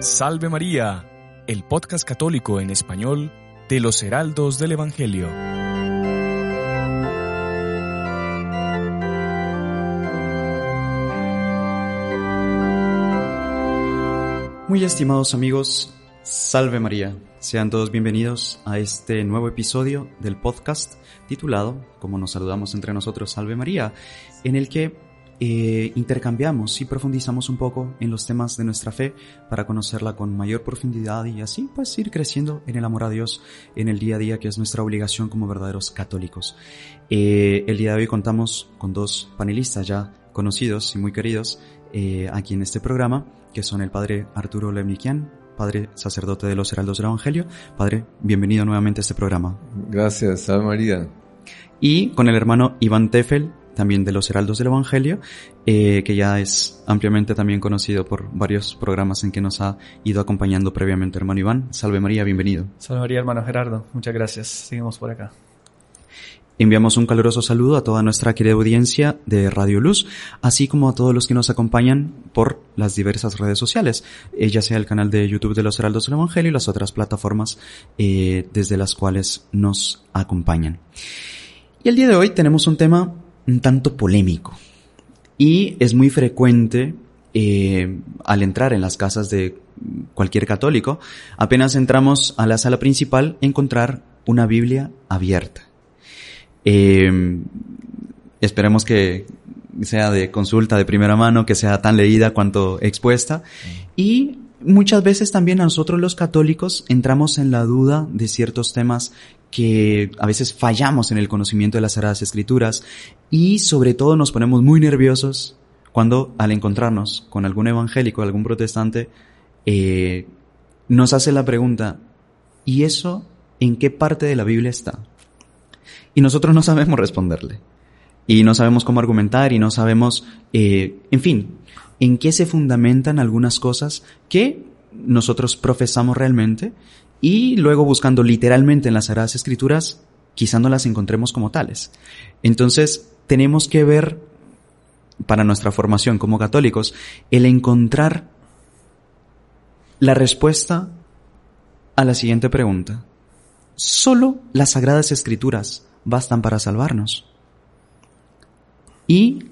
Salve María, el podcast católico en español de los Heraldos del Evangelio. Muy estimados amigos, Salve María. Sean todos bienvenidos a este nuevo episodio del podcast titulado, como nos saludamos entre nosotros, Salve María, en el que eh, intercambiamos y profundizamos un poco en los temas de nuestra fe para conocerla con mayor profundidad y así pues ir creciendo en el amor a Dios en el día a día que es nuestra obligación como verdaderos católicos. Eh, el día de hoy contamos con dos panelistas ya conocidos y muy queridos eh, aquí en este programa que son el padre Arturo Lemnikian, padre sacerdote de los Heraldos del Evangelio. Padre, bienvenido nuevamente a este programa. Gracias, Salve María. Y con el hermano Iván Tefel, también de los Heraldos del Evangelio, eh, que ya es ampliamente también conocido por varios programas en que nos ha ido acompañando previamente. Hermano Iván, Salve María, bienvenido. Salve María, hermano Gerardo, muchas gracias. Seguimos por acá. Enviamos un caluroso saludo a toda nuestra querida audiencia de Radio Luz, así como a todos los que nos acompañan por las diversas redes sociales, eh, ya sea el canal de YouTube de los Heraldos del Evangelio y las otras plataformas eh, desde las cuales nos acompañan. Y el día de hoy tenemos un tema un tanto polémico y es muy frecuente eh, al entrar en las casas de cualquier católico, apenas entramos a la sala principal, encontrar una Biblia abierta. Eh, esperemos que sea de consulta de primera mano, que sea tan leída cuanto expuesta. Y muchas veces también nosotros los católicos entramos en la duda de ciertos temas que a veces fallamos en el conocimiento de las Sagradas Escrituras y sobre todo nos ponemos muy nerviosos cuando al encontrarnos con algún evangélico, algún protestante, eh, nos hace la pregunta, ¿y eso en qué parte de la Biblia está? y nosotros no sabemos responderle. Y no sabemos cómo argumentar y no sabemos, eh, en fin, en qué se fundamentan algunas cosas que nosotros profesamos realmente y luego buscando literalmente en las Sagradas Escrituras, quizá no las encontremos como tales. Entonces, tenemos que ver, para nuestra formación como católicos, el encontrar la respuesta a la siguiente pregunta. Solo las Sagradas Escrituras bastan para salvarnos. Y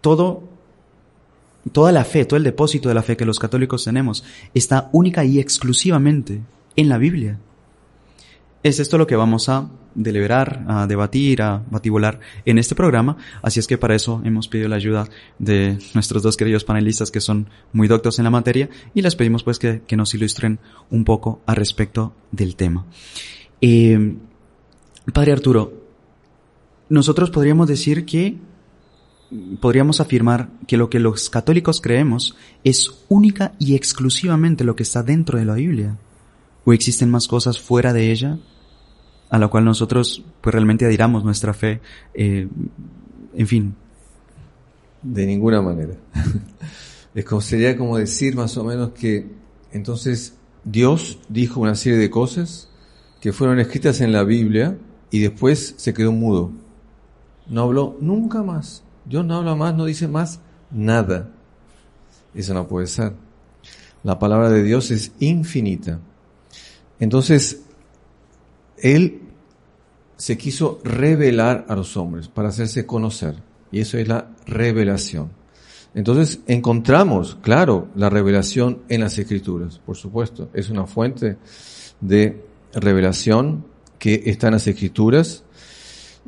todo, toda la fe, todo el depósito de la fe que los católicos tenemos está única y exclusivamente en la Biblia. Es esto lo que vamos a deliberar, a debatir, a batibular en este programa. Así es que para eso hemos pedido la ayuda de nuestros dos queridos panelistas que son muy doctos en la materia y les pedimos pues que, nos ilustren un poco al respecto del tema. Eh, Padre Arturo, nosotros podríamos decir que, podríamos afirmar que lo que los católicos creemos es única y exclusivamente lo que está dentro de la Biblia. ¿O existen más cosas fuera de ella a la cual nosotros pues realmente adhiramos nuestra fe? Eh, en fin. De ninguna manera. Es como, como decir más o menos que entonces Dios dijo una serie de cosas que fueron escritas en la Biblia y después se quedó mudo. No habló nunca más. Dios no habla más, no dice más nada. Eso no puede ser. La palabra de Dios es infinita. Entonces, Él se quiso revelar a los hombres para hacerse conocer. Y eso es la revelación. Entonces encontramos, claro, la revelación en las escrituras, por supuesto. Es una fuente de revelación que está en las escrituras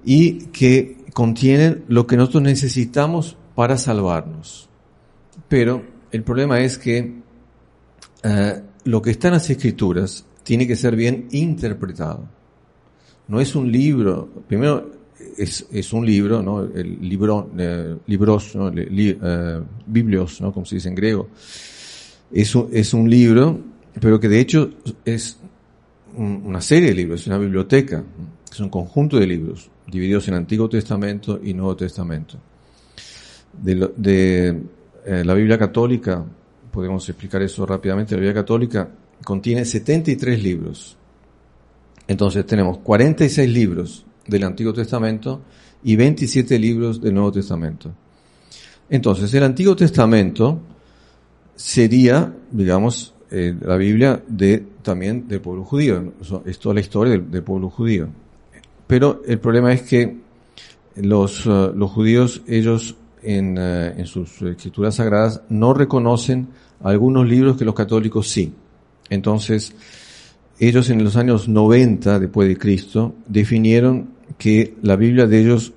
y que contienen lo que nosotros necesitamos para salvarnos. Pero el problema es que eh, lo que está en las escrituras tiene que ser bien interpretado. No es un libro. Primero, es, un libro, ¿no? El libro, eh, libros, ¿no? Eh, biblios, ¿no? Como se dice en griego. Es un, libro, pero que de hecho es un- una serie de libros, es una biblioteca, es un conjunto de libros divididos en Antiguo Testamento y Nuevo Testamento. De, eh, la Biblia católica, podemos explicar eso rápidamente, la Biblia católica contiene 73 libros. Entonces tenemos 46 libros del Antiguo Testamento y 27 libros del Nuevo Testamento. Entonces el Antiguo Testamento sería, digamos, eh, la Biblia de también del pueblo judío. Es la historia del, pueblo judío. Pero el problema es que los, eh, judíos, ellos en, eh, en sus escrituras sagradas no reconocen algunos libros que los católicos sí. Entonces, ellos en los años 90 después de Cristo definieron que la Biblia de ellos,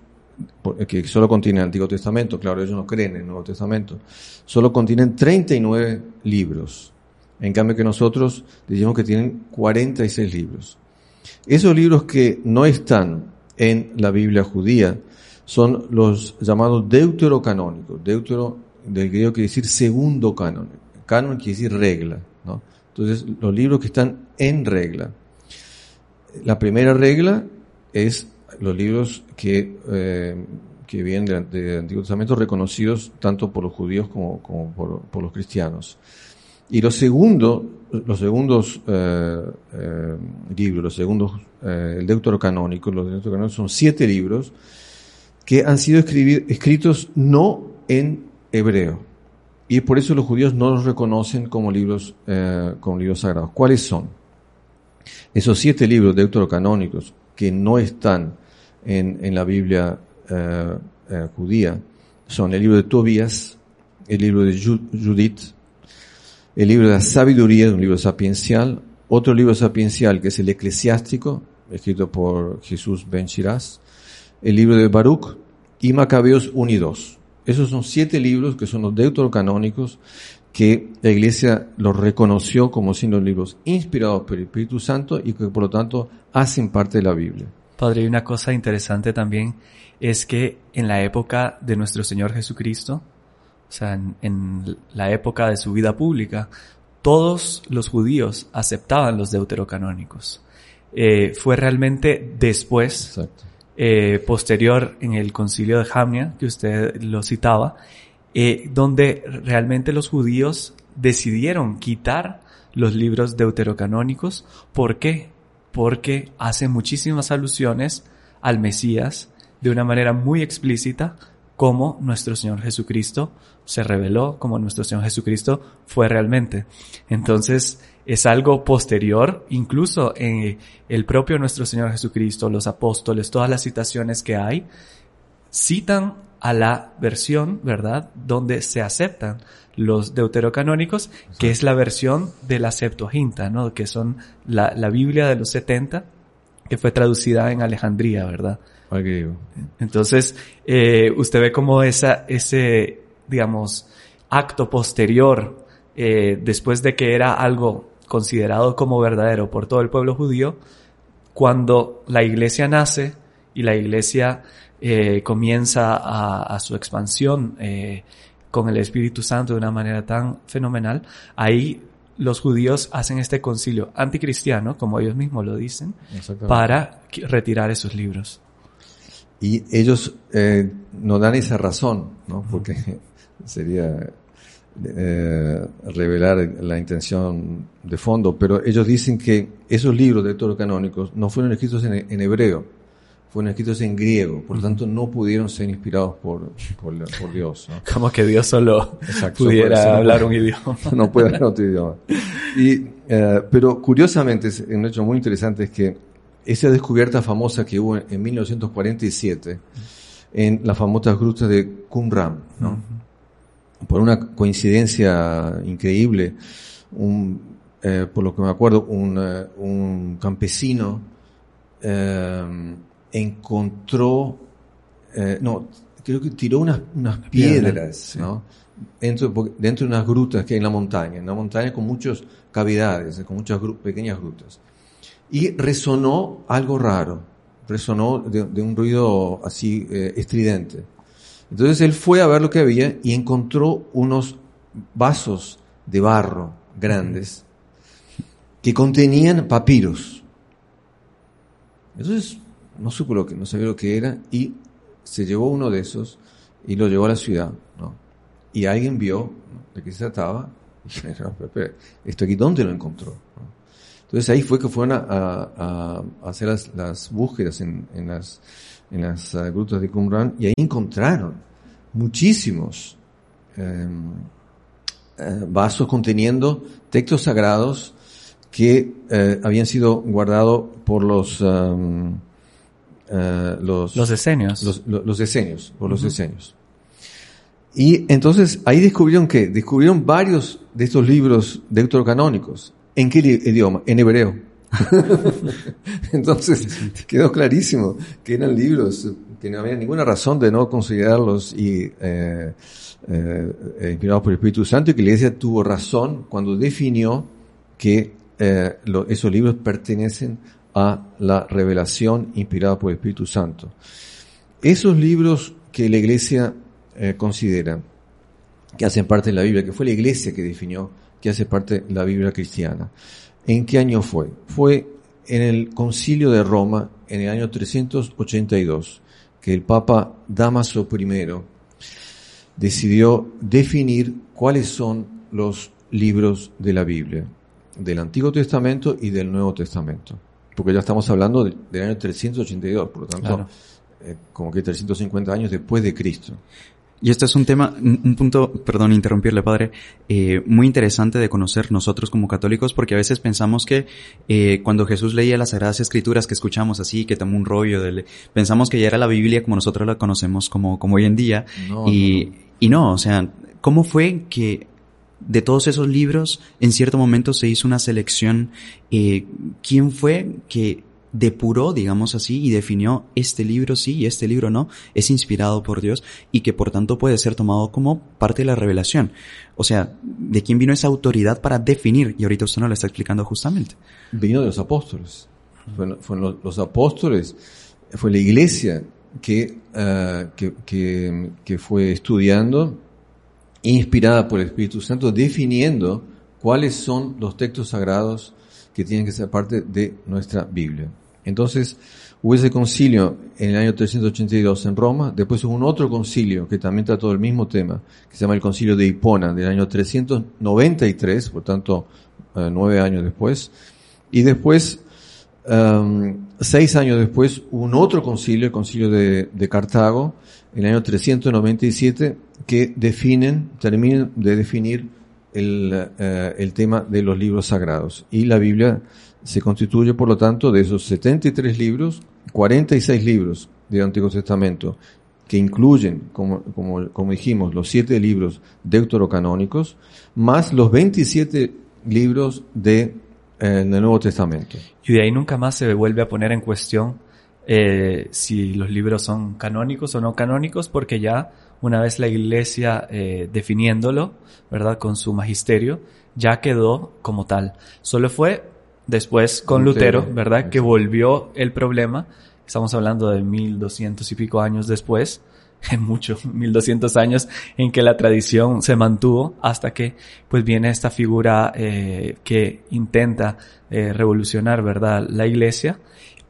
que solo contiene el Antiguo Testamento, claro, ellos no creen en el Nuevo Testamento, solo contienen 39 libros. En cambio que nosotros decimos que tienen 46 libros. Esos libros que no están en la Biblia judía son los llamados deuterocanónicos. Deutero del griego quiere decir segundo canon. Canon quiere decir regla. ¿no? Entonces, los libros que están en regla. La primera regla es los libros que, eh, que vienen del de Antiguo Testamento reconocidos tanto por los judíos como, por, los cristianos. Y los segundos, los segundos eh, eh, libros, los segundos, el deuterocanónico, los deuterocanónicos son siete libros que han sido escritos no en hebreo. Y por eso los judíos no los reconocen como libros, eh, como libros sagrados. ¿Cuáles son? Esos siete libros deuterocanónicos que no están en, en la Biblia eh, eh, judía son el libro de Tobías, el libro de Ju- Judith, el libro de la sabiduría, un libro sapiencial, otro libro sapiencial que es el eclesiástico, escrito por Jesús Ben Shiraz, el libro de Baruch y Macabeos 1 y 2. Esos son siete libros que son los deuterocanónicos que la iglesia los reconoció como siendo libros inspirados por el Espíritu Santo y que por lo tanto hacen parte de la Biblia. Padre, y una cosa interesante también es que en la época de nuestro Señor Jesucristo, o sea, en, en la época de su vida pública, todos los judíos aceptaban los deuterocanónicos. Eh, fue realmente después, Exacto. Eh, posterior en el concilio de Jamnia, que usted lo citaba, eh, donde realmente los judíos decidieron quitar los libros deuterocanónicos. ¿Por qué? Porque hace muchísimas alusiones al Mesías de una manera muy explícita, como nuestro Señor Jesucristo se reveló, como nuestro Señor Jesucristo fue realmente. Entonces, es algo posterior, incluso en el propio nuestro Señor Jesucristo, los apóstoles, todas las citaciones que hay, citan a la versión, ¿verdad?, donde se aceptan los deuterocanónicos, que es la versión de la Septuaginta, ¿no?, que son la, la Biblia de los 70, que fue traducida en Alejandría, ¿verdad? Entonces, eh, usted ve como esa, ese, digamos, acto posterior, eh, después de que era algo considerado como verdadero por todo el pueblo judío, cuando la iglesia nace y la iglesia eh, comienza a, a su expansión eh, con el Espíritu Santo de una manera tan fenomenal, ahí los judíos hacen este concilio anticristiano, como ellos mismos lo dicen, para retirar esos libros. Y ellos eh, no dan esa razón, ¿no? Porque sería eh, revelar la intención de fondo, pero ellos dicen que esos libros de toros canónicos no fueron escritos en, en hebreo, fueron escritos en griego, por lo tanto no pudieron ser inspirados por, por, por Dios. ¿no? Como que Dios solo Exacto, pudiera no hablar puede- un idioma. no puede hablar otro idioma. Y, eh, pero curiosamente, es un hecho muy interesante es que esa descubierta famosa que hubo en 1947 en las famosas grutas de Qumran, ¿no? Por una coincidencia increíble, un, eh, por lo que me acuerdo, un, eh, un campesino eh, encontró, eh, no, creo que tiró unas, unas piedra, piedras, sí. ¿no? Dentro, de unas grutas que hay en la montaña, en una montaña con muchas cavidades, con muchas gru- pequeñas grutas. Y resonó algo raro. resonó de, de un ruido así eh, estridente. Entonces él fue a ver lo que había y encontró unos vasos de barro grandes que contenían papiros. Entonces no supo lo que, no sabía lo que era y se llevó uno de esos y lo llevó a la ciudad, ¿no? Y alguien vio de qué se trataba y dijo, "No, pero espera, ¿esto aquí dónde lo encontró? Entonces ahí fue que fueron a, hacer las, las búsquedas en las, en las eh, grutas de Qumran y ahí encontraron muchísimos eh, eh, vasos conteniendo textos sagrados que eh, habían sido guardados por los, um, los, Los esenios. los, lo- los por los esenios. Y entonces ahí descubrieron que descubrieron varios de estos libros deuterocanónicos. ¿En qué idioma? En hebreo. entonces quedó clarísimo que eran libros que no había ninguna razón de no considerarlos y eh, eh, inspirados por el Espíritu Santo y que la Iglesia tuvo razón cuando definió que eh, esos libros pertenecen a la revelación inspirada por el Espíritu Santo. Esos libros que la Iglesia considera que hacen parte de la Biblia, que fue la Iglesia que definió que hace parte de la Biblia cristiana. ¿En qué año fue? Fue en el Concilio de Roma, en el año 382, que el Papa Damaso I decidió definir cuáles son los libros de la Biblia, del Antiguo Testamento y del Nuevo Testamento. Porque ya estamos hablando de- del año 382, por lo tanto, Claro. eh, como que 350 años después de Cristo. Y este es un tema, un un punto, perdón, interrumpirle, padre, eh, muy interesante de conocer nosotros como católicos, porque a veces pensamos que eh, cuando Jesús leía las Sagradas Escrituras que escuchamos así, que tomó un rollo, de, pensamos que ya era la Biblia como nosotros la conocemos como, como hoy en día. No, y, no, no. y no, o sea, ¿cómo fue que de todos esos libros, en cierto momento se hizo una selección? Eh, ¿Quién fue que depuró, digamos así, y definió este libro sí y este libro no, es inspirado por Dios y que por tanto puede ser tomado como parte de la revelación. O sea, ¿de quién vino esa autoridad para definir? Y ahorita usted nos lo está explicando justamente. vino de los apóstoles. Fueron, los, los apóstoles, fue la iglesia que, eh, que, que, que fue estudiando, inspirada por el Espíritu Santo, definiendo cuáles son los textos sagrados que tienen que ser parte de nuestra Biblia. Entonces, hubo ese concilio en el año 382 en Roma, después hubo un otro concilio que también trató el mismo tema, que se llama el concilio de Hipona, del año 393, por tanto, eh, nueve años después, y después, um, seis años después, hubo un otro concilio, el concilio de, Cartago, en el año 397, que definen, terminan de definir eh, el tema de los libros sagrados. Y la Biblia se constituye, por lo tanto, de esos 73 libros, 46 libros del Antiguo Testamento, que incluyen, como, como, como dijimos, los siete libros deuterocanónicos, más los 27 libros de, eh, del Nuevo Testamento. Y de ahí nunca más se vuelve a poner en cuestión eh, si los libros son canónicos o no canónicos, porque ya una vez la iglesia eh, definiéndolo, ¿verdad? Con su magisterio, ya quedó como tal. Solo fue después con Lutero, Lutero, ¿verdad? Que volvió el problema. Estamos hablando de 1200 y pico años después, en muchos, 1200 años en que la tradición se mantuvo hasta que pues viene esta figura eh, que intenta eh, revolucionar, ¿verdad? La iglesia.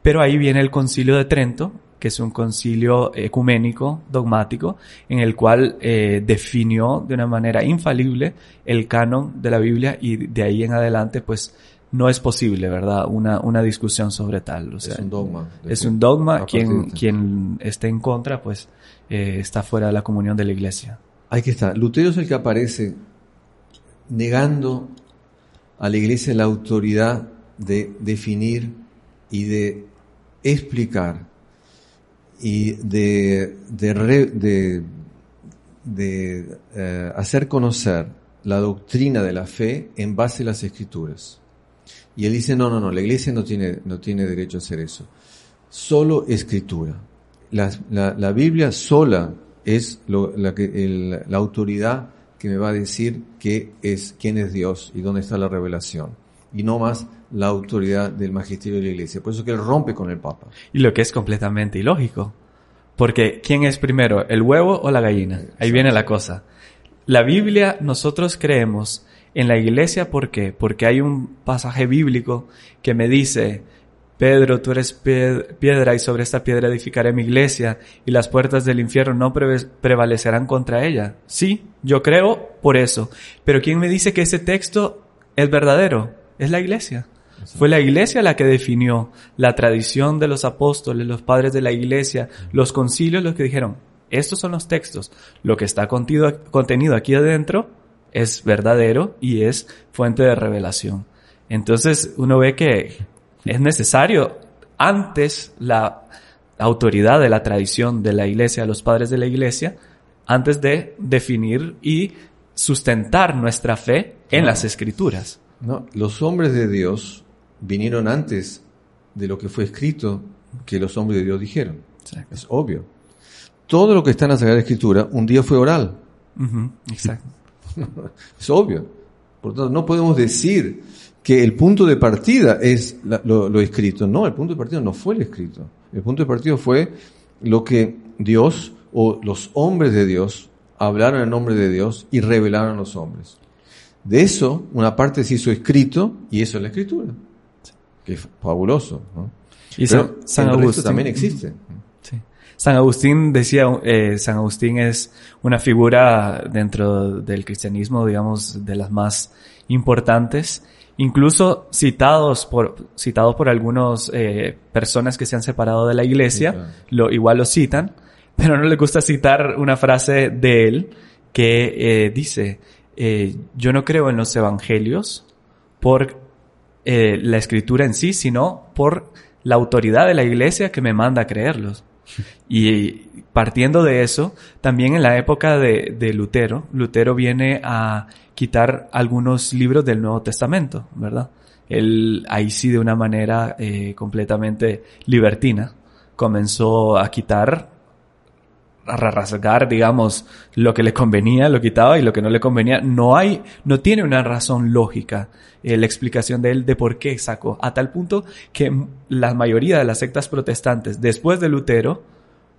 Pero ahí viene el concilio de Trento, que es un concilio ecuménico, dogmático, en el cual eh, definió de una manera infalible el canon de la Biblia y de ahí en adelante pues no es posible, ¿verdad? Una, una discusión sobre tal. O sea, es un dogma. es un dogma. Quien, quien esté en contra, pues eh, está fuera de la comunión de la iglesia. Ahí que está. Lutero es el que aparece negando a la iglesia la autoridad de definir y de explicar y de, de, re- de, de, eh, hacer conocer la doctrina de la fe en base a las escrituras. Y él dice, no, no, no, la iglesia no tiene, no tiene derecho a hacer eso. Solo escritura. La, la- la Biblia sola es lo- la, autoridad que me va a decir qué es, quién es Dios y dónde está la revelación. y no más la autoridad del magisterio de la iglesia. Por eso que él rompe con el Papa. Y lo que es completamente ilógico. Porque ¿quién es primero, el huevo o la gallina? Ahí viene la cosa. La Biblia, nosotros creemos en la iglesia, ¿por qué? Porque hay un pasaje bíblico que me dice, Pedro, tú eres piedra y sobre esta piedra edificaré mi iglesia y las puertas del infierno no prevalecerán contra ella. Sí, yo creo por eso. Pero ¿quién me dice que ese texto es verdadero? Es la iglesia. Fue la iglesia la que definió la tradición de los apóstoles, los padres de la iglesia, los concilios los que dijeron, estos son los textos. Lo que está contenido aquí adentro es verdadero y es fuente de revelación. Entonces uno ve que es necesario antes la autoridad de la tradición de la iglesia, los padres de la iglesia, antes de definir y sustentar nuestra fe en las escrituras. No, los hombres de Dios vinieron antes de lo que fue escrito que los hombres de Dios dijeron. Es obvio. Todo lo que está en la Sagrada Escritura un día fue oral. Exacto. es obvio. Por lo tanto, no podemos decir que el punto de partida es lo, escrito. No, el punto de partida no fue el escrito. El punto de partida fue lo que Dios o los hombres de Dios hablaron en nombre de Dios y revelaron a los hombres. De eso, una parte se hizo escrito y eso es la escritura. Que es fabuloso. Y San, Agustín también existe. San Agustín decía, eh, San Agustín es una figura dentro del cristianismo, digamos, de las más importantes incluso citados por, citados por algunas eh, personas que se han separado de la iglesia, lo, igual lo citan, pero no les gusta citar una frase de él que eh, dice, yo no creo en los evangelios por la escritura en sí, sino por la autoridad de la iglesia que me manda a creerlos. Y partiendo de eso, también en la época de, Lutero, Lutero viene a quitar algunos libros del Nuevo Testamento, ¿verdad? Él ahí sí de una manera eh, completamente libertina comenzó a quitar, rasgar, digamos, lo que le convenía, lo quitaba y lo que no le convenía. No hay, no tiene una razón lógica eh, la explicación de él de por qué sacó, a tal punto que la mayoría de las sectas protestantes después de Lutero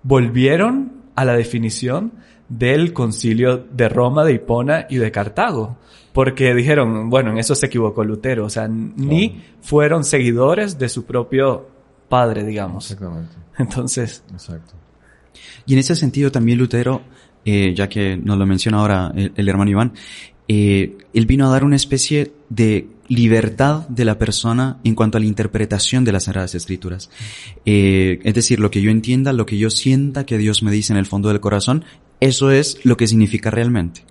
volvieron a la definición del concilio de Roma, de Hipona y de Cartago. Porque dijeron, bueno, en eso se equivocó Lutero, o sea, ni fueron seguidores de su propio padre, digamos. Exactamente. Entonces. Exacto. Y en ese sentido también Lutero, eh, ya que nos lo menciona ahora el, hermano Iván, eh, él vino a dar una especie de libertad de la persona en cuanto a la interpretación de las Sagradas Escrituras. Eh, es decir, lo que yo entienda, lo que yo sienta que Dios me dice en el fondo del corazón, eso es lo que significa realmente.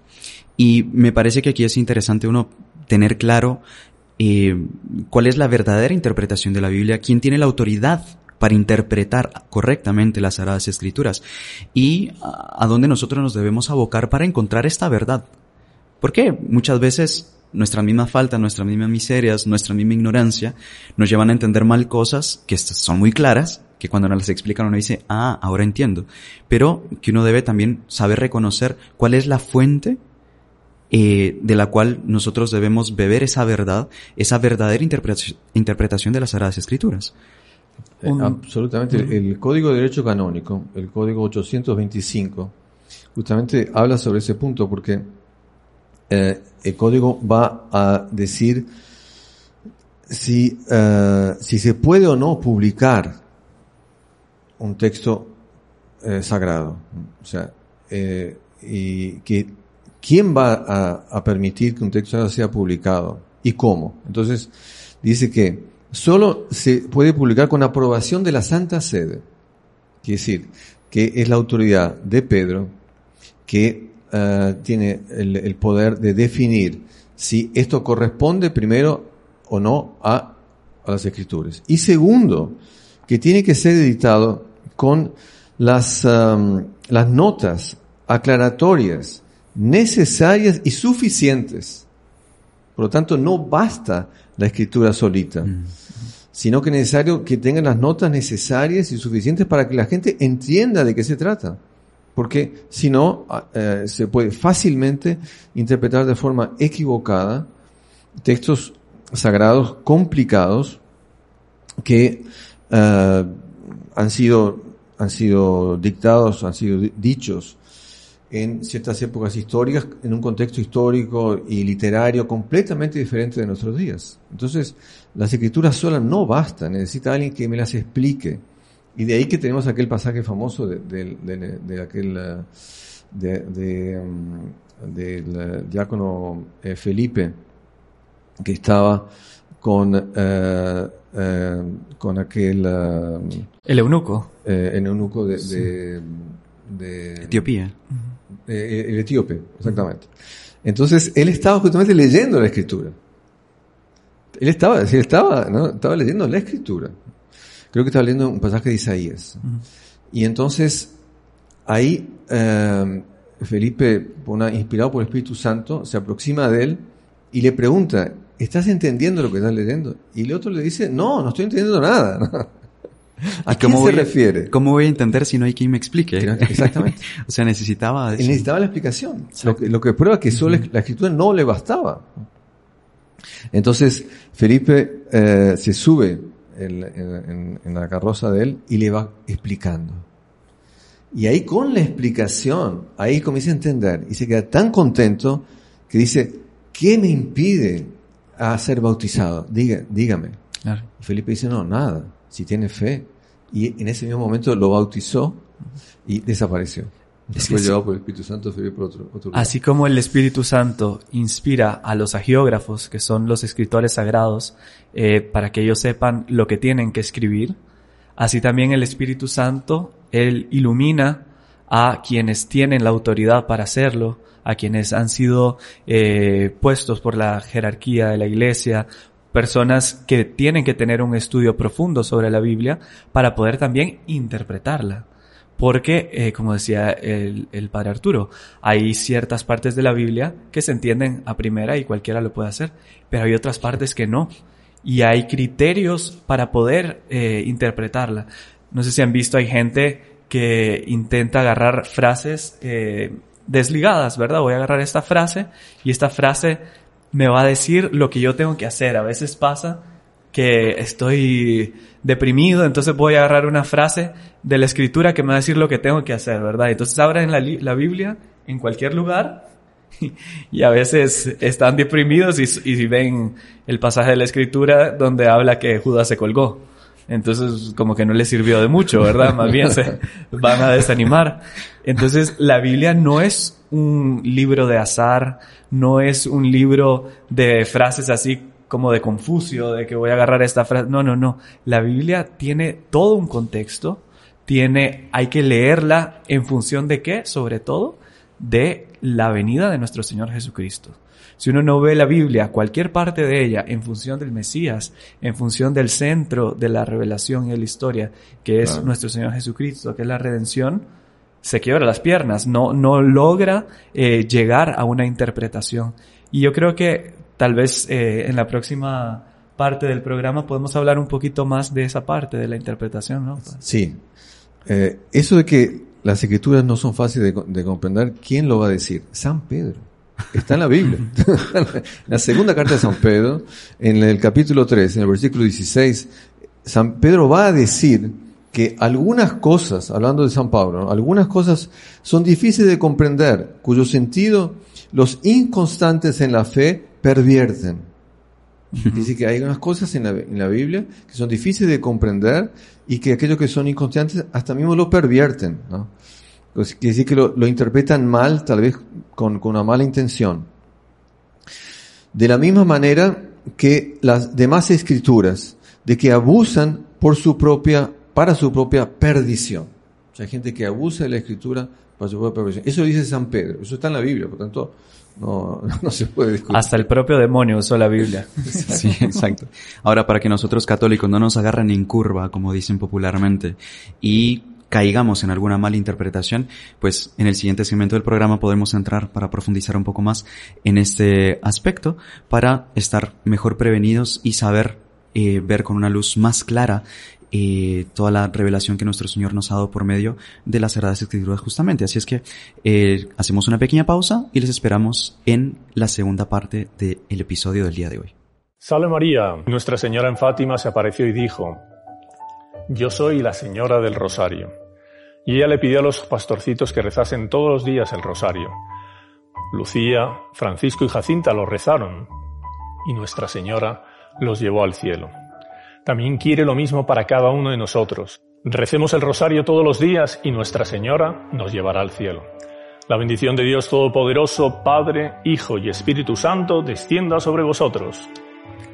Y me parece que aquí es interesante uno tener claro eh, cuál es la verdadera interpretación de la Biblia, quién tiene la autoridad para interpretar correctamente las Sagradas Escrituras y a, a dónde nosotros nos debemos abocar para encontrar esta verdad. Porque muchas veces nuestra misma falta, nuestras mismas miserias, nuestra misma ignorancia nos llevan a entender mal cosas que son muy claras que cuando nos las explican uno dice, ah, ahora entiendo. Pero que uno debe también saber reconocer cuál es la fuente eh, de la cual nosotros debemos beber esa verdad, esa verdadera interpretación de las Sagradas Escrituras. Eh, absolutamente. El, Código de Derecho Canónico, el Código 825, justamente habla sobre ese punto porque eh, el código va a decir si, si se puede o no publicar un texto eh, sagrado. O sea, eh, y que quién va a, permitir que un texto sea publicado y cómo. Entonces, dice que solo se puede publicar con aprobación de la Santa Sede. Quiere decir, que es la autoridad de Pedro que eh, tiene el, el, poder de definir si esto corresponde primero o no a, a las escrituras. Y segundo, que tiene que ser editado con las, um, las notas aclaratorias necesarias y suficientes. Por lo tanto, no basta la escritura solita, mm. sino que es necesario que tengan las notas necesarias y suficientes para que la gente entienda de qué se trata. Porque si no, ah, eh, se puede fácilmente interpretar de forma equivocada textos sagrados complicados que eh, han sido han sido dictados, han sido dichos en ciertas épocas históricas, en un contexto histórico y literario completamente diferente de nuestros días. Entonces, las escrituras solas no bastan, necesita alguien que me las explique. Y de ahí que tenemos aquel pasaje famoso de, de, aquel eh, de, mm, del diácono eh, Felipe, que estaba con, eh, con aquel... el eunuco. el eunuco de, de, Etiopía. El etíope, exactamente. Entonces, él estaba justamente leyendo la escritura. Él estaba, él estaba, ¿no? estaba leyendo la escritura creo que estaba leyendo un pasaje de Isaías. Y entonces ahí eh, Felipe, inspirado por el Espíritu Santo, se aproxima de él y le pregunta, ¿estás entendiendo lo que estás leyendo? Y el otro le dice, no, no estoy entendiendo nada. ¿A qué se refiere? ¿Cómo voy a entender si no hay quien me explique? Exactamente. o sea, necesitaba Necesitaba la explicación. Lo que, lo que, prueba que solo la escritura no le bastaba. Entonces, Felipe eh, se sube en, la carroza de él y le va explicando. Y ahí con la explicación, ahí comienza a entender y se queda tan contento que dice, ¿qué me impide a ser bautizado? Diga, dígame. Y Felipe dice, no, nada, si tiene fe. Y en ese mismo momento lo bautizó y desapareció. Fue llevado por el Espíritu Santo Así como el Espíritu Santo inspira a los agiógrafos, que son los escritores sagrados, eh, para que ellos sepan lo que tienen que escribir, así también el Espíritu Santo, Él ilumina a quienes tienen la autoridad para hacerlo, a quienes han sido eh, puestos por la jerarquía de la iglesia, personas que tienen que tener un estudio profundo sobre la Biblia para poder también interpretarla. Porque, eh, como decía el, el, padre Arturo, hay ciertas partes de la Biblia que se entienden a primera y cualquiera lo puede hacer, pero hay otras partes que no. Y hay criterios para poder eh, interpretarla. No sé si han visto, hay gente que intenta agarrar frases eh, desligadas, ¿verdad? Voy a agarrar esta frase y esta frase me va a decir lo que yo tengo que hacer. A veces pasa que estoy deprimido, entonces voy a agarrar una frase de la escritura que me va a decir lo que tengo que hacer, ¿verdad? Entonces abren la, la Biblia en cualquier lugar y a veces están deprimidos y, y ven el pasaje de la escritura donde habla que Judas se colgó. Entonces, como que no les sirvió de mucho, ¿verdad? Más bien se van a desanimar. Entonces, la Biblia no es un libro de azar, no es un libro de frases así como de Confucio, de que voy a agarrar esta frase. No, no, no. La Biblia tiene todo un contexto, tiene, hay que leerla en función de qué, sobre todo, de la venida de nuestro Señor Jesucristo. Si uno no ve la Biblia, cualquier parte de ella, en función del Mesías, en función del centro de la revelación y de la historia, que es nuestro Señor Jesucristo, que es la redención, se quiebra las piernas, no, no logra eh, llegar a una interpretación. Y yo creo que tal vez eh, en la próxima parte del programa podemos hablar un poquito más de esa parte de la interpretación, ¿no? Sí. Eh, eso de que las escrituras no son fáciles de, comprender, ¿quién lo va a decir? San Pedro. Está en la Biblia. la segunda carta de San Pedro, en el capítulo 3, en el versículo 16, San Pedro va a decir que algunas cosas, hablando de San Pablo, algunas cosas son difíciles de comprender, cuyo sentido los inconstantes en la fe pervierten. Dice que hay unas cosas en la, Biblia que son difíciles de comprender y que aquellos que son inconstantes hasta mismo lo pervierten. ¿no? Pues quiere decir que lo, interpretan mal, tal vez con, con una mala intención. De la misma manera que las demás escrituras, de que abusan por su propia, para su propia perdición. O sea, hay gente que abusa de la escritura para su propia perdición. Eso dice San Pedro, eso está en la Biblia, por tanto, no, no se puede discutir. Hasta el propio demonio usó la Biblia. sí, exacto. Ahora, para que nosotros católicos no nos agarren en curva, como dicen popularmente, y caigamos en alguna mala interpretación, pues en el siguiente segmento del programa podemos entrar para profundizar un poco más en este aspecto, para estar mejor prevenidos y saber eh, ver con una luz más clara eh, toda la revelación que nuestro Señor nos ha dado por medio de las Sagradas Escrituras justamente. Así es que eh, hacemos una pequeña pausa y les esperamos en la segunda parte del episodio del día de hoy. Salve María. Nuestra Señora en Fátima se apareció y dijo, Yo soy la Señora del Rosario. Y ella le pidió a los pastorcitos que rezasen todos los días el Rosario. Lucía, Francisco y Jacinta lo rezaron, y Nuestra Señora los llevó al cielo. También quiere lo mismo para cada uno de nosotros. Recemos el Rosario todos los días y Nuestra Señora nos llevará al cielo. La bendición de Dios Todopoderoso, Padre, Hijo y Espíritu Santo, descienda sobre vosotros.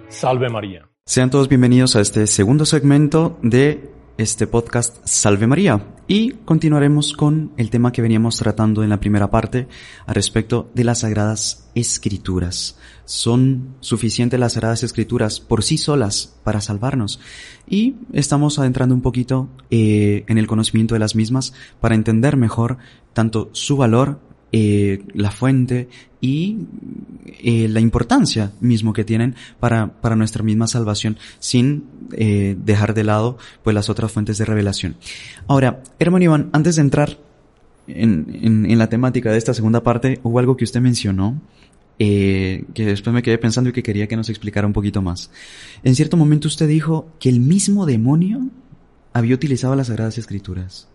Salve María. Sean todos bienvenidos a este segundo segmento de este podcast Salve María y continuaremos con el tema que veníamos tratando en la primera parte a respecto de las Sagradas Escrituras. ¿Son suficientes las Sagradas Escrituras por sí solas para salvarnos? Y estamos adentrando un poquito eh, en el conocimiento de las mismas para entender mejor tanto su valor eh, la fuente y eh, la importancia mismo que tienen para, para nuestra misma salvación sin eh, dejar de lado pues las otras fuentes de revelación. Ahora, hermano Iván, antes de entrar en, en, la temática de esta segunda parte, hubo algo que usted mencionó que después me quedé pensando y que quería que nos explicara un poquito más. En cierto momento usted dijo que el mismo demonio había utilizado las Sagradas Escrituras.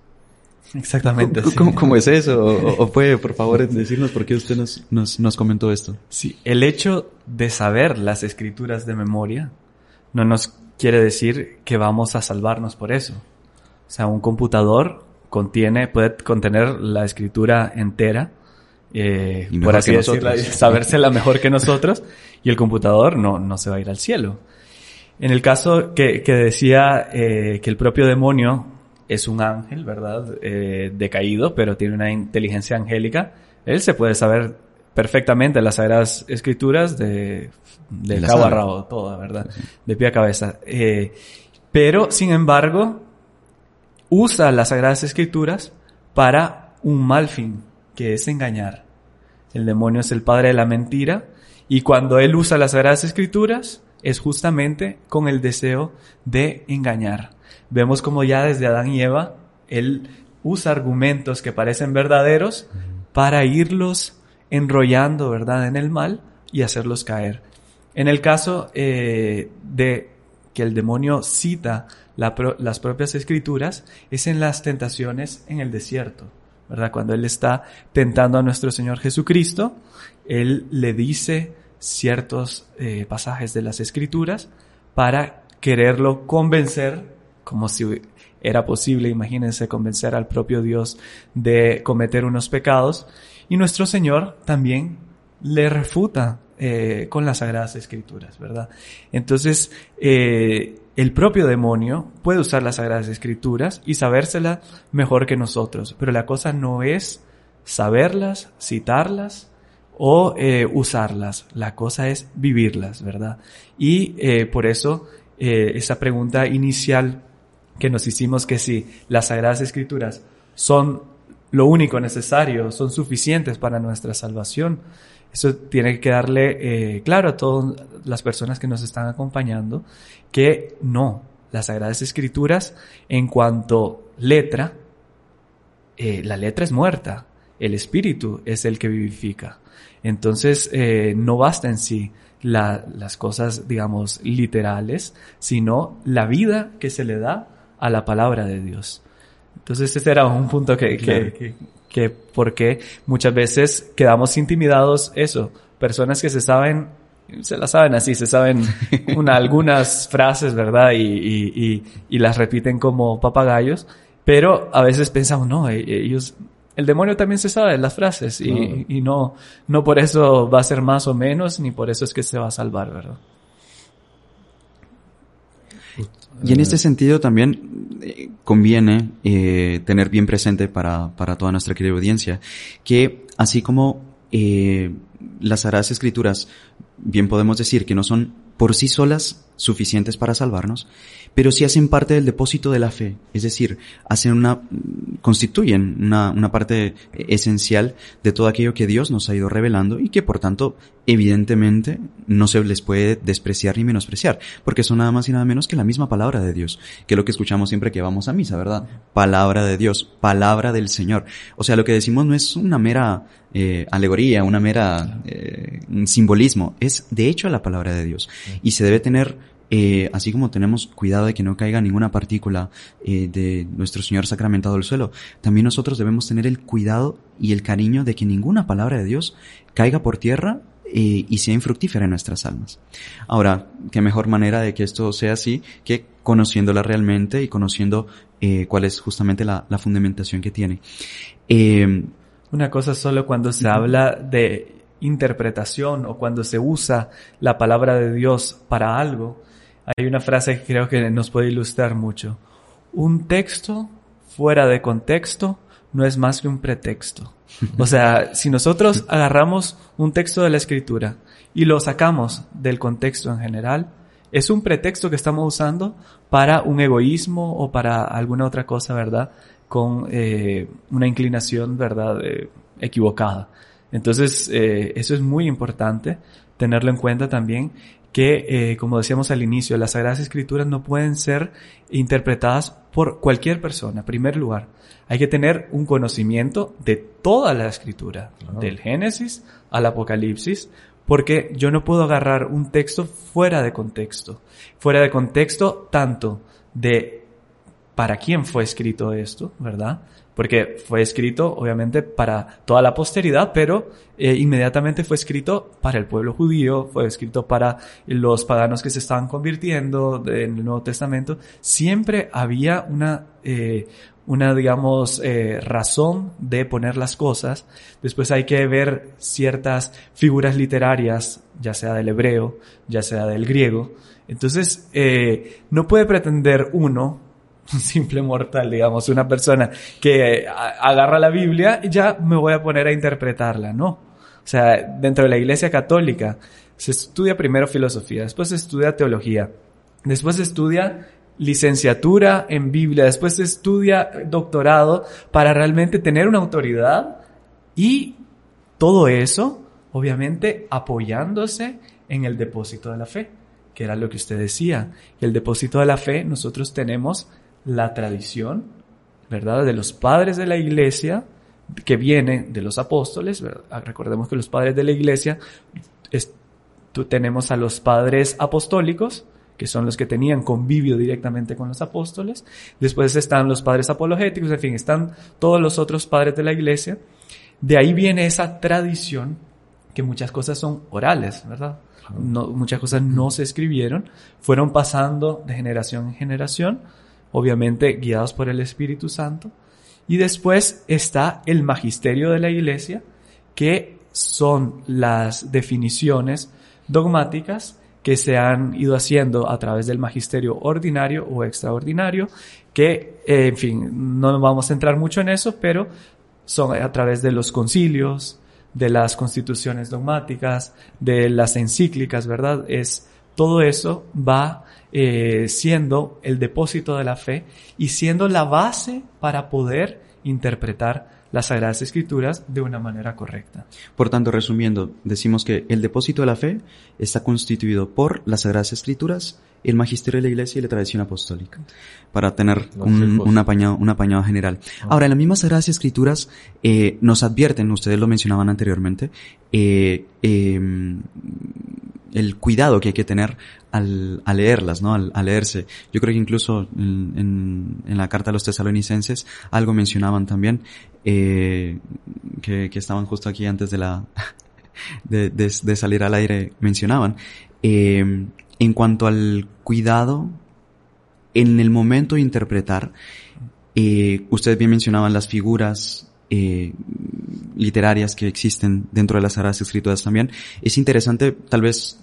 Exactamente. ¿Cómo, sí. cómo es eso? O, o, puede, por favor, decirnos por qué usted nos, nos, nos, comentó esto? Sí, el hecho de saber las escrituras de memoria no nos quiere decir que vamos a salvarnos por eso. O sea, un computador contiene, puede contener la escritura entera, eh, por así decirlo, sabérsela mejor que nosotros, y el computador no, no se va a ir al cielo. En el caso que, que decía eh, que el propio demonio es un ángel, ¿verdad? Eh, decaído, pero tiene una inteligencia angélica. Él se puede saber perfectamente las Sagradas Escrituras de, de cabo a rabo, toda, ¿verdad? De pie a cabeza. Eh, pero, sin embargo, usa las Sagradas Escrituras para un mal fin, que es engañar. El demonio es el padre de la mentira y cuando él usa las Sagradas Escrituras es justamente con el deseo de engañar vemos como ya desde Adán y Eva, él usa argumentos que parecen verdaderos para irlos enrollando, ¿verdad?, en el mal y hacerlos caer. En el caso eh, de que el demonio cita la pro las propias escrituras, es en las tentaciones en el desierto, ¿verdad? Cuando él está tentando a nuestro Señor Jesucristo, él le dice ciertos eh, pasajes de las escrituras para quererlo convencer como si era posible, imagínense, convencer al propio Dios de cometer unos pecados. Y nuestro Señor también le refuta eh, con las Sagradas Escrituras, ¿verdad? Entonces, eh, el propio demonio puede usar las Sagradas Escrituras y sabérselas mejor que nosotros, pero la cosa no es saberlas, citarlas o eh, usarlas, la cosa es vivirlas, ¿verdad? Y eh, por eso eh, esa pregunta inicial que nos hicimos que si las Sagradas Escrituras son lo único necesario, son suficientes para nuestra salvación, eso tiene que darle eh, claro a todas las personas que nos están acompañando que no, las Sagradas Escrituras en cuanto letra, eh, la letra es muerta, el espíritu es el que vivifica. Entonces, eh, no basta en sí la, las cosas, digamos, literales, sino la vida que se le da a la palabra de Dios. Entonces ese era un punto que, claro. que, que, que, porque muchas veces quedamos intimidados, eso, personas que se saben, se las saben así, se saben una, algunas frases, ¿verdad? Y, y, y, y, las repiten como papagayos, pero a veces pensamos, no, ellos, el demonio también se sabe las frases y, y no, no por eso va a ser más o menos, ni por eso es que se va a salvar, ¿verdad? Y en este sentido también eh, conviene eh, tener bien presente para, para toda nuestra querida audiencia que así como eh, las Sagradas Escrituras, bien podemos decir que no son por sí solas suficientes para salvarnos, pero sí hacen parte del depósito de la fe, es decir, hacen una, constituyen una, una parte esencial de todo aquello que Dios nos ha ido revelando y que por tanto, evidentemente, no se les puede despreciar ni menospreciar, porque son nada más y nada menos que la misma palabra de Dios, que es lo que escuchamos siempre que vamos a misa, ¿verdad? Palabra de Dios, palabra del Señor. O sea, lo que decimos no es una mera eh, alegoría, una mera eh, un simbolismo, es de hecho la palabra de Dios. Y se debe tener eh, así como tenemos cuidado de que no caiga ninguna partícula eh, de nuestro Señor sacramentado al suelo, también nosotros debemos tener el cuidado y el cariño de que ninguna palabra de Dios caiga por tierra eh, y sea infructífera en nuestras almas. Ahora, qué mejor manera de que esto sea así que conociéndola realmente y conociendo cuál es justamente la, la fundamentación que tiene. Una cosa solo cuando se habla de interpretación o cuando se usa la palabra de Dios para algo, hay una frase que creo que nos puede ilustrar mucho. Un texto fuera de contexto no es más que un pretexto. O sea, si nosotros agarramos un texto de la escritura y lo sacamos del contexto en general, es un pretexto que estamos usando para un egoísmo o para alguna otra cosa, ¿verdad? Con eh, una inclinación, ¿verdad? Eh, equivocada. Entonces, eh, eso es muy importante tenerlo en cuenta también que, eh, como decíamos al inicio, las Sagradas Escrituras no pueden ser interpretadas por cualquier persona, en primer lugar. Hay que tener un conocimiento de toda la Escritura, del Génesis al Apocalipsis, porque yo no puedo agarrar un texto fuera de contexto. Fuera de contexto tanto de para quién fue escrito esto, ¿verdad? Porque fue escrito obviamente para toda la posteridad, pero eh, inmediatamente fue escrito para el pueblo judío, fue escrito para los paganos que se estaban convirtiendo en el Nuevo Testamento. Siempre había una, eh, una digamos, eh, razón de poner las cosas. Después hay que ver ciertas figuras literarias, ya sea del hebreo, ya sea del griego. Entonces, no puede pretender uno un simple mortal, digamos, una persona que agarra la Biblia y ya me voy a poner a interpretarla, ¿no? O sea, dentro de la Iglesia Católica se estudia primero filosofía, después se estudia teología, después se estudia licenciatura en Biblia, después se estudia doctorado para realmente tener una autoridad y todo eso, obviamente, apoyándose en el depósito de la fe, que era lo que usted decía, que el depósito de la fe nosotros tenemos la tradición, ¿verdad? De los padres de la iglesia, que viene de los apóstoles, ah, recordemos que los padres de la iglesia, tenemos a los padres apostólicos, que son los que tenían convivio directamente con los apóstoles, después están los padres apologéticos, en fin, están todos los otros padres de la iglesia, de ahí viene esa tradición que muchas cosas son orales, ¿verdad? No, muchas cosas no se escribieron, fueron pasando de generación en generación, obviamente guiados por el Espíritu Santo. Y después está el magisterio de la iglesia, que son las definiciones dogmáticas que se han ido haciendo a través del magisterio ordinario o extraordinario, que, en fin, no vamos a entrar mucho en eso, pero son a través de los concilios, de las constituciones dogmáticas, de las encíclicas, ¿verdad? Es todo eso va eh, siendo el depósito de la fe y siendo la base para poder interpretar las Sagradas Escrituras de una manera correcta. Por tanto, resumiendo, decimos que el depósito de la fe está constituido por las Sagradas Escrituras, el magisterio de la Iglesia y la tradición apostólica, para tener un, apañado, un apañado general. Ah. Ahora, en las mismas Sagradas Escrituras eh, nos advierten, ustedes lo mencionaban anteriormente, eh, em, el cuidado que hay que tener al, leerlas, ¿no? Al, leerse. Yo creo que incluso en, la carta a los tesalonicenses algo mencionaban también, eh, que, estaban justo aquí antes de la, de, salir al aire, mencionaban, eh, en cuanto al cuidado en el momento de interpretar, eh, ustedes bien mencionaban las figuras eh, literarias que existen dentro de las Sagradas Escrituras también. Es interesante, tal vez,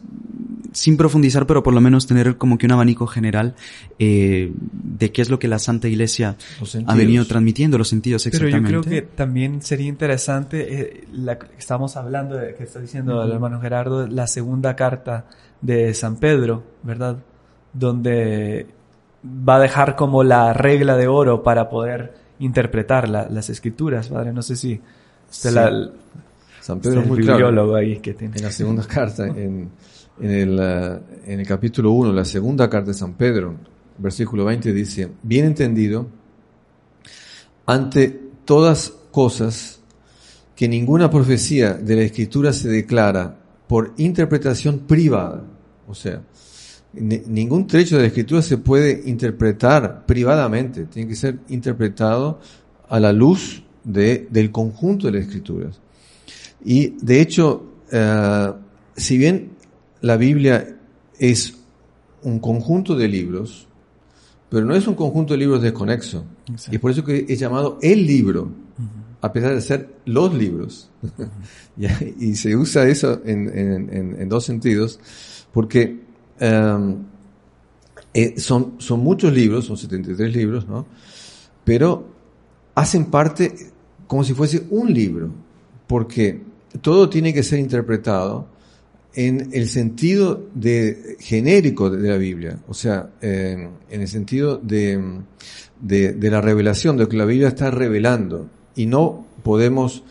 sin profundizar, pero por lo menos tener como que un abanico general eh, de qué es lo que la Santa Iglesia ha venido transmitiendo, los sentidos exactamente. Pero yo creo que también sería interesante, eh, la estamos hablando, de, que está diciendo el hermano Gerardo, la segunda carta de San Pedro, ¿verdad? donde va a dejar como la regla de oro para poder interpretar la- las escrituras, padre. No sé si usted Sí. la, San Pedro es muy claro. ahí que tiene. En la segunda carta, en, en el, eh, en el capítulo 1, la segunda carta de San Pedro, versículo 20 dice, bien entendido, ante todas cosas, que ninguna profecía de la Escritura se declara por interpretación privada. O sea, ningún trecho de la Escritura se puede interpretar privadamente, tiene que ser interpretado a la luz de- del conjunto de las Escrituras. Y de hecho, eh, si bien la Biblia es un conjunto de libros, pero no es un conjunto de libros desconexo. Y es por eso que es llamado el libro, a pesar de ser los libros. Y se usa eso en, en- en- en dos sentidos, porque eh, eh, son, son muchos libros, son 73 libros, ¿no? Pero hacen parte como si fuese un libro, porque todo tiene que ser interpretado en el sentido de, genérico de, la Biblia, o sea, en, el sentido de, de, de la revelación, de lo que la Biblia está revelando, y no podemos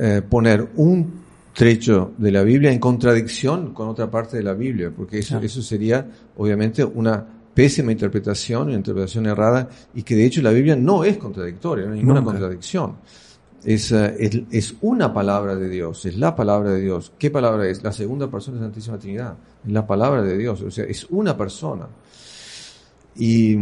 eh, poner un trecho de la Biblia en contradicción con otra parte de la Biblia, porque eso, Claro. eso sería obviamente una pésima interpretación, una interpretación errada, y que de hecho la Biblia no es contradictoria, no hay ninguna Nunca. contradicción. Es, eh, es, es una palabra de Dios, es la palabra de Dios. ¿Qué palabra es? La segunda persona de la Santísima Trinidad. Es la palabra de Dios, o sea, es una persona. Y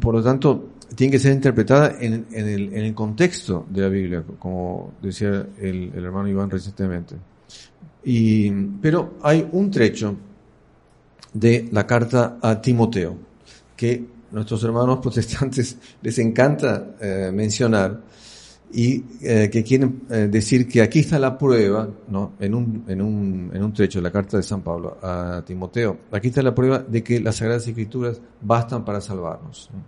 por lo tanto, tiene que ser interpretada en, en el, en el contexto de la Biblia, como decía el, el hermano Iván recientemente. Y, pero hay un trecho de la carta a Timoteo que nuestros hermanos protestantes les encanta eh, mencionar y eh, que quieren eh, decir que aquí está la prueba, ¿no? en, un, en, un, en un trecho de la carta de San Pablo a Timoteo, aquí está la prueba de que las Sagradas Escrituras bastan para salvarnos. ¿no?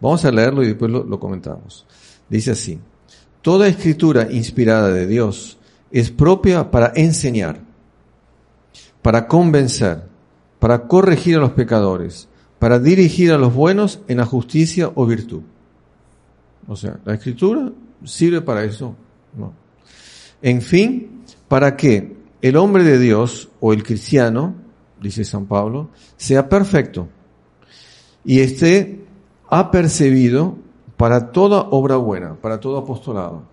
Vamos a leerlo y después lo comentamos. Dice así, toda escritura inspirada de Dios es propia para enseñar, para convencer, para corregir a los pecadores, para dirigir a los buenos en la justicia o virtud. O sea, la escritura sirve para eso. ¿no? En fin, para que el hombre de Dios o el cristiano, dice San Pablo, sea perfecto y esté apercebido para toda obra buena, para todo apostolado.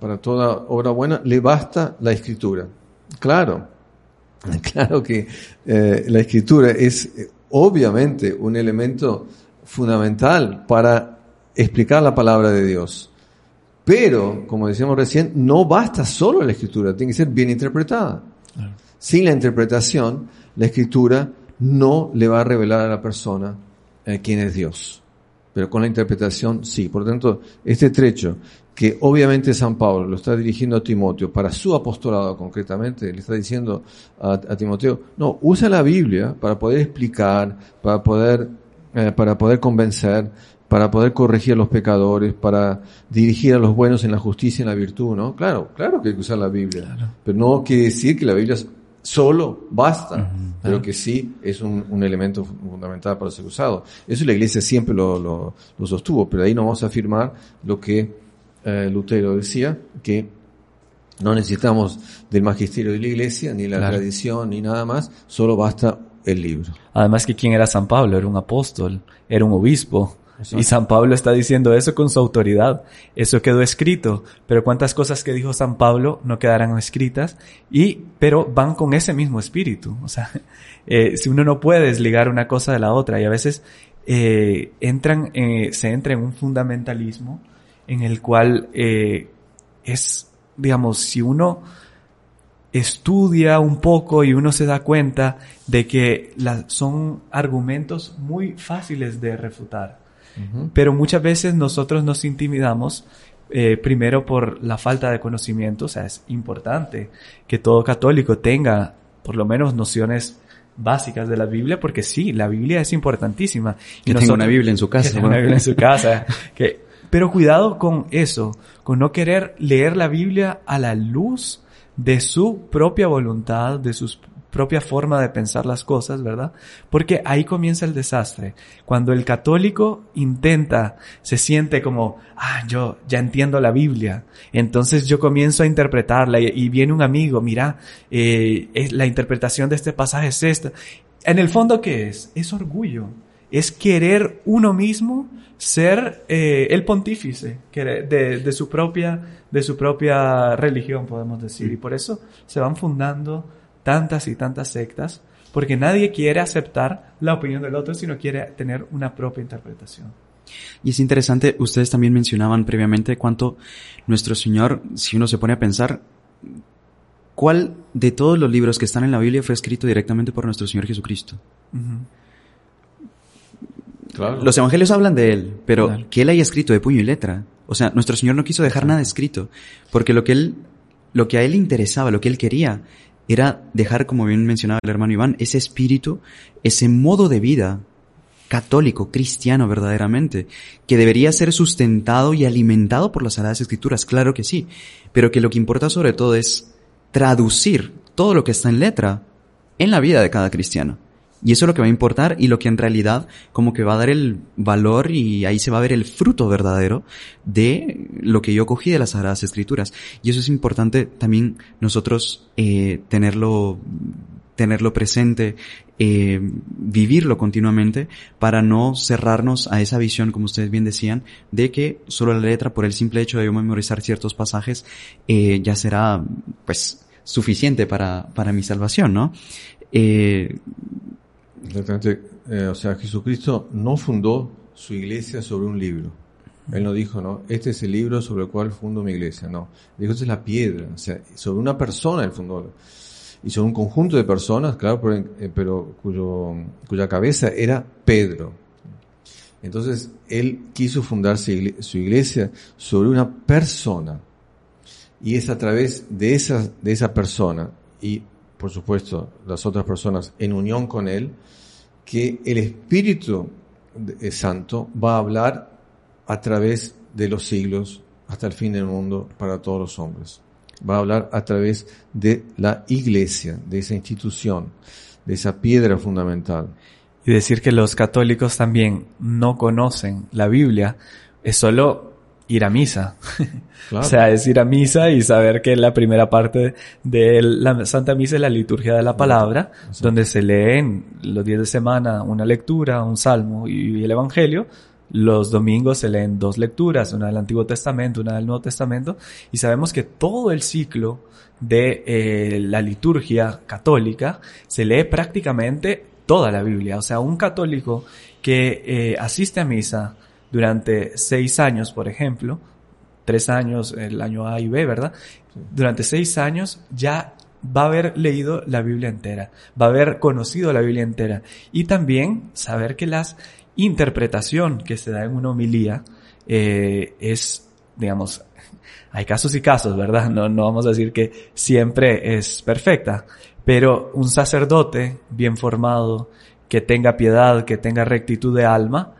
Para toda obra buena le basta la escritura. Claro, claro que eh, la escritura es eh, obviamente un elemento fundamental para explicar la palabra de Dios. Pero, como decíamos recién, no basta solo la escritura, tiene que ser bien interpretada. Sin la interpretación, la escritura no le va a revelar a la persona eh, quién es Dios. Pero con la interpretación sí. Por lo tanto, este trecho, que obviamente San Pablo lo está dirigiendo a Timoteo para su apostolado concretamente, le está diciendo a, a Timoteo, no, usa la Biblia para poder explicar, para poder, eh, para poder convencer, para poder corregir a los pecadores, para dirigir a los buenos en la justicia y en la virtud, ¿no? Claro, claro que hay que usar la Biblia. Pero no quiere decir que la Biblia solo basta, pero que sí es un, un, elemento fundamental para ser usado. Eso la Iglesia siempre lo, lo, lo sostuvo, pero ahí no vamos a afirmar lo que eh, Lutero decía, que no necesitamos del magisterio de la Iglesia, ni la Claro. tradición, ni nada más, solo basta el libro. Además que quién era San Pablo, era un apóstol, era un obispo. Exacto. Y San Pablo está diciendo eso con su autoridad. Eso quedó escrito. Pero cuántas cosas que dijo San Pablo no quedarán escritas y, pero van con ese mismo espíritu. O sea, eh, si uno no puede desligar una cosa de la otra y a veces eh, entran, eh, se entra en un fundamentalismo en el cual eh, es, digamos, si uno estudia un poco y uno se da cuenta de que la- son argumentos muy fáciles de refutar. Pero muchas veces nosotros nos intimidamos eh, primero por la falta de conocimiento, o sea, es importante que todo católico tenga por lo menos nociones básicas de la Biblia, porque sí, la Biblia es importantísima. Que tenga una Biblia en su casa, Que tenga una ¿no? Biblia en su casa. que, pero cuidado con eso, con no querer leer la Biblia a la luz de su propia voluntad, de sus propia forma de pensar las cosas, ¿verdad? Porque ahí comienza el desastre. Cuando el católico intenta, se siente como, ah, yo ya entiendo la Biblia, entonces yo comienzo a interpretarla y, viene un amigo, mira, eh, es, la interpretación de este pasaje es esta. En el fondo, ¿qué es? Es orgullo. Es querer uno mismo ser eh, el pontífice de, de, su propia, de su propia religión, podemos decir. Y por eso se van fundando tantas y tantas sectas, porque nadie quiere aceptar la opinión del otro, sino quiere tener una propia interpretación. Y es interesante, ustedes también mencionaban previamente cuánto nuestro Señor, si uno se pone a pensar, ¿cuál de todos los libros que están en la Biblia fue escrito directamente por nuestro Señor Jesucristo? Los evangelios hablan de Él, pero que Él haya escrito de puño y letra. O sea, nuestro Señor no quiso dejar nada escrito, porque lo que Él, lo que a Él interesaba, lo que Él quería, era dejar, como bien mencionaba el hermano Iván, ese espíritu, ese modo de vida católico, cristiano verdaderamente, que debería ser sustentado y alimentado por las Sagradas Escrituras, claro que sí, pero que lo que importa sobre todo es traducir todo lo que está en letra en la vida de cada cristiano. Y eso es lo que va a importar y lo que en realidad como que va a dar el valor y ahí se va a ver el fruto verdadero de lo que yo cogí de las Sagradas Escrituras. Y eso es importante también nosotros eh, tenerlo tenerlo presente, eh, vivirlo continuamente para no cerrarnos a esa visión, como ustedes bien decían, de que solo la letra, por el simple hecho de yo memorizar ciertos pasajes, eh, ya será, pues, suficiente para, para mi salvación, ¿no? Eh, Exactamente. Eh, o sea, Jesucristo no fundó su iglesia sobre un libro. Él no dijo, no, este es el libro sobre el cual fundo mi iglesia. No. Dijo, esta es la piedra. O sea, sobre una persona él fundó. Y sobre un conjunto de personas, claro, pero, eh, cuyo, cuya cabeza era Pedro. Entonces, él quiso fundar su iglesia sobre una persona. Y es a través de esa, de esa persona y, por supuesto, las otras personas en unión con él, que el Espíritu eh, Santo va a hablar a través de los siglos hasta el fin del mundo para todos los hombres. Va a hablar a través de la iglesia, de esa institución, de esa piedra fundamental. Y decir que los católicos también no conocen la Biblia es solo ir a misa. o sea, es ir a misa y saber que la primera parte de la Santa Misa es la liturgia de la palabra, donde se leen los días de semana una lectura, un salmo y el evangelio. Los domingos se leen dos lecturas, una del Antiguo Testamento, una del Nuevo Testamento, y sabemos que todo el ciclo de eh, la liturgia católica se lee prácticamente toda la Biblia. O sea, un católico que eh, asiste a misa, durante seis años, por ejemplo, tres años, el año A y B, ¿verdad? Durante seis años ya va a haber leído la Biblia entera, va a haber conocido la Biblia entera y también saber que la interpretación que se da en una homilía eh, es, digamos, hay casos y casos, ¿verdad? No, no vamos a decir que siempre es perfecta, pero un sacerdote bien formado, que tenga piedad, que tenga rectitud de alma,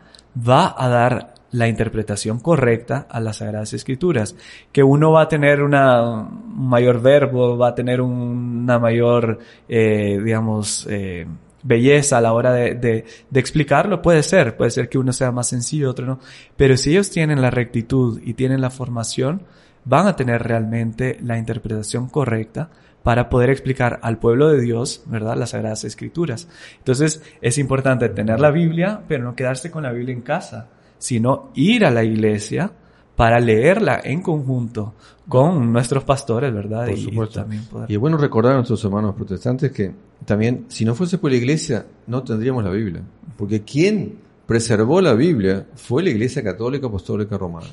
va a dar la interpretación correcta a las Sagradas Escrituras. Que uno va a tener una, un mayor verbo, va a tener una mayor, eh, digamos, eh, belleza a la hora de, de, explicarlo, puede ser, puede ser que uno sea más sencillo, otro no. Pero si ellos tienen la rectitud y tienen la formación, van a tener realmente la interpretación correcta para poder explicar al pueblo de Dios, ¿verdad?, las Sagradas Escrituras. Entonces, es importante tener la Biblia, pero no quedarse con la Biblia en casa, sino ir a la iglesia para leerla en conjunto con nuestros pastores, ¿verdad? Por supuesto. Y, es bueno recordar a nuestros hermanos protestantes que también, si no fuese por la iglesia, no tendríamos la Biblia. Porque quien preservó la Biblia fue la iglesia católica apostólica romana.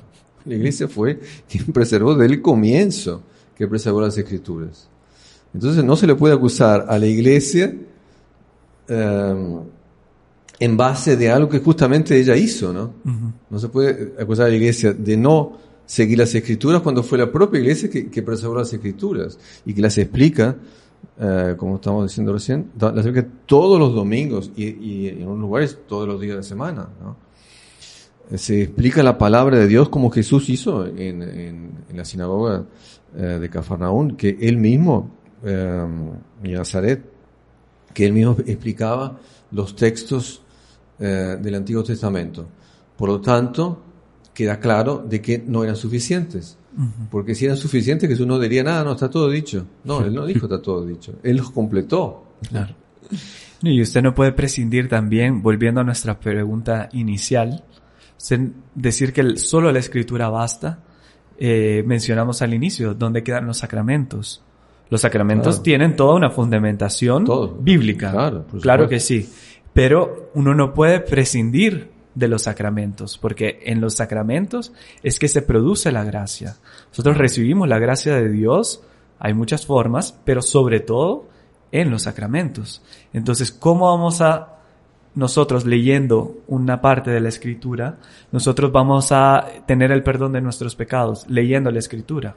La iglesia fue quien preservó desde el comienzo que preservó las escrituras. Entonces no se le puede acusar a la iglesia em, en base de algo que justamente ella hizo, ¿no? No se puede acusar a la iglesia de no seguir las escrituras cuando fue la propia iglesia que, preservó las escrituras y que las explica, eh, como estamos diciendo recién, las explica todos los domingos y, en unos lugares todos los días de semana, ¿no? Se explica la palabra de Dios como Jesús hizo en, la sinagoga eh, de Cafarnaún, que él mismo eh, Nazaret, que él mismo explicaba los textos eh, del Antiguo Testamento. Por lo tanto, queda claro de que no eran suficientes. Porque si eran suficientes, Jesús no diría nada, no, está todo dicho. No, él no dijo está todo dicho. Él los completó. Claro. Y usted no puede prescindir también, volviendo a nuestra pregunta inicial, decir que solo la escritura basta. Eh, mencionamos al inicio, ¿dónde quedan los sacramentos? Los sacramentos tienen toda una fundamentación bíblica. Claro, claro que sí. Pero uno no puede prescindir de los sacramentos, porque en los sacramentos es que se produce la gracia. Nosotros recibimos la gracia de Dios, hay muchas formas, pero sobre todo en los sacramentos. Entonces, ¿cómo vamos a nosotros leyendo una parte de la escritura, nosotros vamos a tener el perdón de nuestros pecados leyendo la escritura?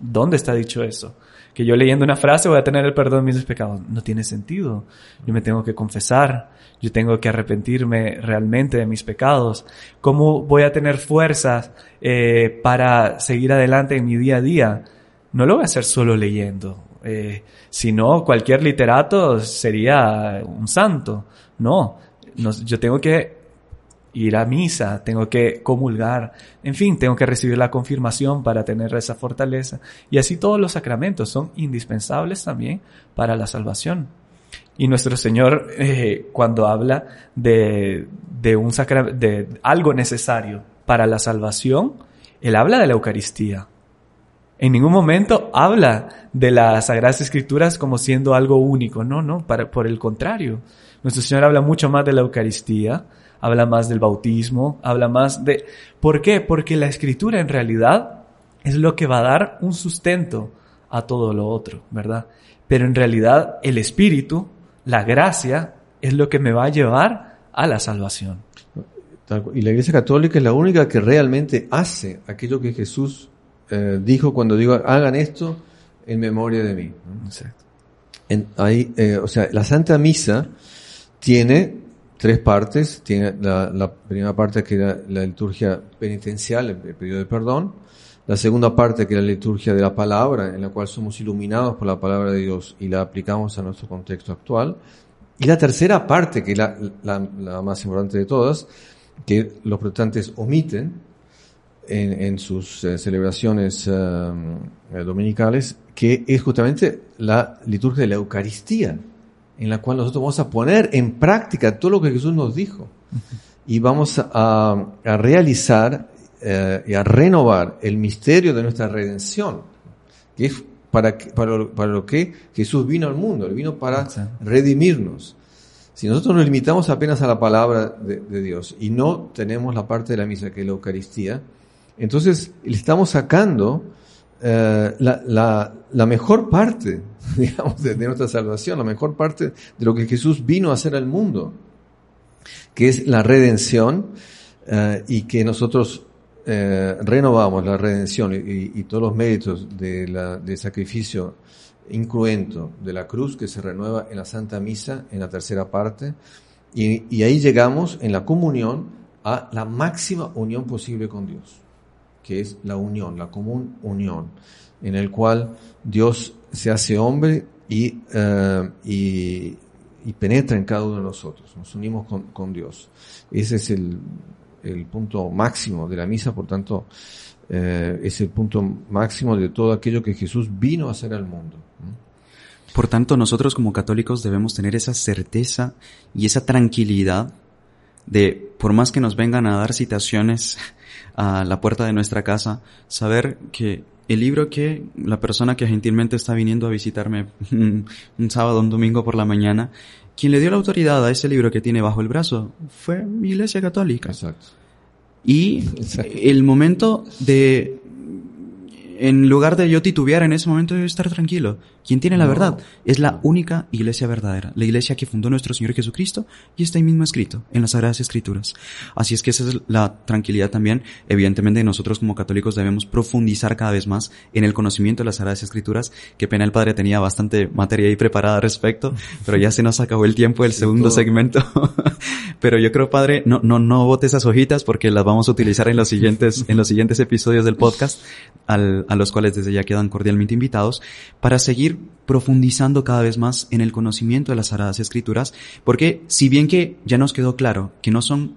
¿Dónde está dicho eso? Que yo leyendo una frase voy a tener el perdón de mis pecados. No tiene sentido. Yo me tengo que confesar, yo tengo que arrepentirme realmente de mis pecados. ¿Cómo voy a tener fuerzas eh, para seguir adelante en mi día a día? No lo voy a hacer solo leyendo. Eh, si no, cualquier literato sería un santo. No, no, yo tengo que ir a misa, tengo que comulgar, en fin, tengo que recibir la confirmación para tener esa fortaleza. Y así todos los sacramentos son indispensables también para la salvación. Y nuestro Señor, eh, cuando habla de, de un sacra de algo necesario para la salvación, Él habla de la Eucaristía. En ningún momento habla de las Sagradas Escrituras como siendo algo único. No, no, para, por el contrario. Nuestro Señor habla mucho más de la Eucaristía, habla más del bautismo, habla más de... ¿Por qué? Porque la escritura en realidad es lo que va a dar un sustento a todo lo otro, ¿verdad? Pero en realidad el Espíritu, la gracia, es lo que me va a llevar a la salvación. Y la Iglesia Católica es la única que realmente hace aquello que Jesús eh, dijo cuando digo hagan esto en memoria de mí. Exacto. ahí, eh, o sea, la Santa Misa tiene tres partes. Tiene la, primera parte que era la liturgia penitencial, el, periodo de perdón. La segunda parte que era la liturgia de la palabra, en la cual somos iluminados por la palabra de Dios y la aplicamos a nuestro contexto actual. Y la tercera parte, que es la, más importante de todas, que los protestantes omiten en, sus eh, celebraciones eh, dominicales, que es justamente la liturgia de la Eucaristía en la cual nosotros vamos a poner en práctica todo lo que Jesús nos dijo. Y vamos a, realizar eh, y a renovar el misterio de nuestra redención, que es para, para, para lo que Jesús vino al mundo, Él vino para redimirnos. Si nosotros nos limitamos apenas a la palabra de, Dios y no tenemos la parte de la misa que es la Eucaristía, entonces le estamos sacando eh, la, mejor parte, digamos, de, nuestra salvación, la mejor parte de lo que Jesús vino a hacer al mundo, que es la redención eh, y que nosotros eh, renovamos la redención y, todos los méritos de del sacrificio incruento de la cruz que se renueva en la Santa Misa, en la tercera parte, y ahí llegamos en la comunión a la máxima unión posible con Dios que es la unión, la común unión, en el cual Dios se hace hombre y, eh, y, penetra en cada uno de nosotros, nos unimos con, Dios. Ese es el, el, punto máximo de la misa, por tanto, eh, es el punto máximo de todo aquello que Jesús vino a hacer al mundo. Por tanto, nosotros como católicos debemos tener esa certeza y esa tranquilidad de, por más que nos vengan a dar citaciones a la puerta de nuestra casa, saber que el libro que la persona que gentilmente está viniendo a visitarme un sábado, un domingo por la mañana, quien le dio la autoridad a ese libro que tiene bajo el brazo fue mi iglesia católica. Exacto. Y el momento de en lugar de yo titubear en ese momento, de estar tranquilo. Quien tiene la verdad es la única iglesia verdadera, la iglesia que fundó nuestro Señor Jesucristo y está ahí mismo escrito en las Sagradas Escrituras. Así es que esa es la tranquilidad también. Evidentemente nosotros como católicos debemos profundizar cada vez más en el conocimiento de las Sagradas Escrituras. Que pena el Padre tenía bastante materia ahí preparada al respecto, pero ya se nos acabó el tiempo del segundo segmento. pero yo creo, Padre, no, no, no bote esas hojitas porque las vamos a utilizar en los siguientes, en los siguientes episodios del podcast al, a los cuales desde ya quedan cordialmente invitados, para seguir profundizando cada vez más en el conocimiento de las Sagradas Escrituras, porque si bien que ya nos quedó claro que no son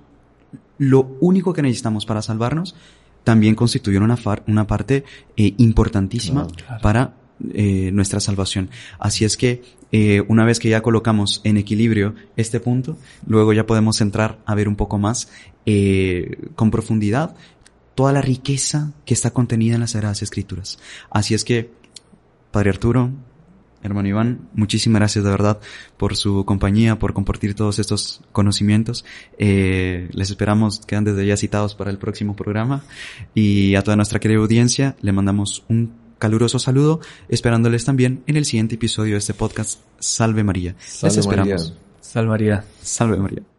lo único que necesitamos para salvarnos, también constituyen una, una parte eh, importantísima para eh, nuestra salvación. Así es que eh, una vez que ya colocamos en equilibrio este punto, luego ya podemos entrar a ver un poco más con profundidad toda la riqueza que está contenida en las Sagradas Escrituras. Así es que, Padre Arturo, hermano Iván, muchísimas gracias de verdad por su compañía, por compartir todos estos conocimientos. Eh, les esperamos, quedan desde ya citados para el próximo programa. Y a toda nuestra querida audiencia le mandamos un caluroso saludo, esperándoles también en el siguiente episodio de este podcast. Salve María. Salve les esperamos. Salve María. Salve María.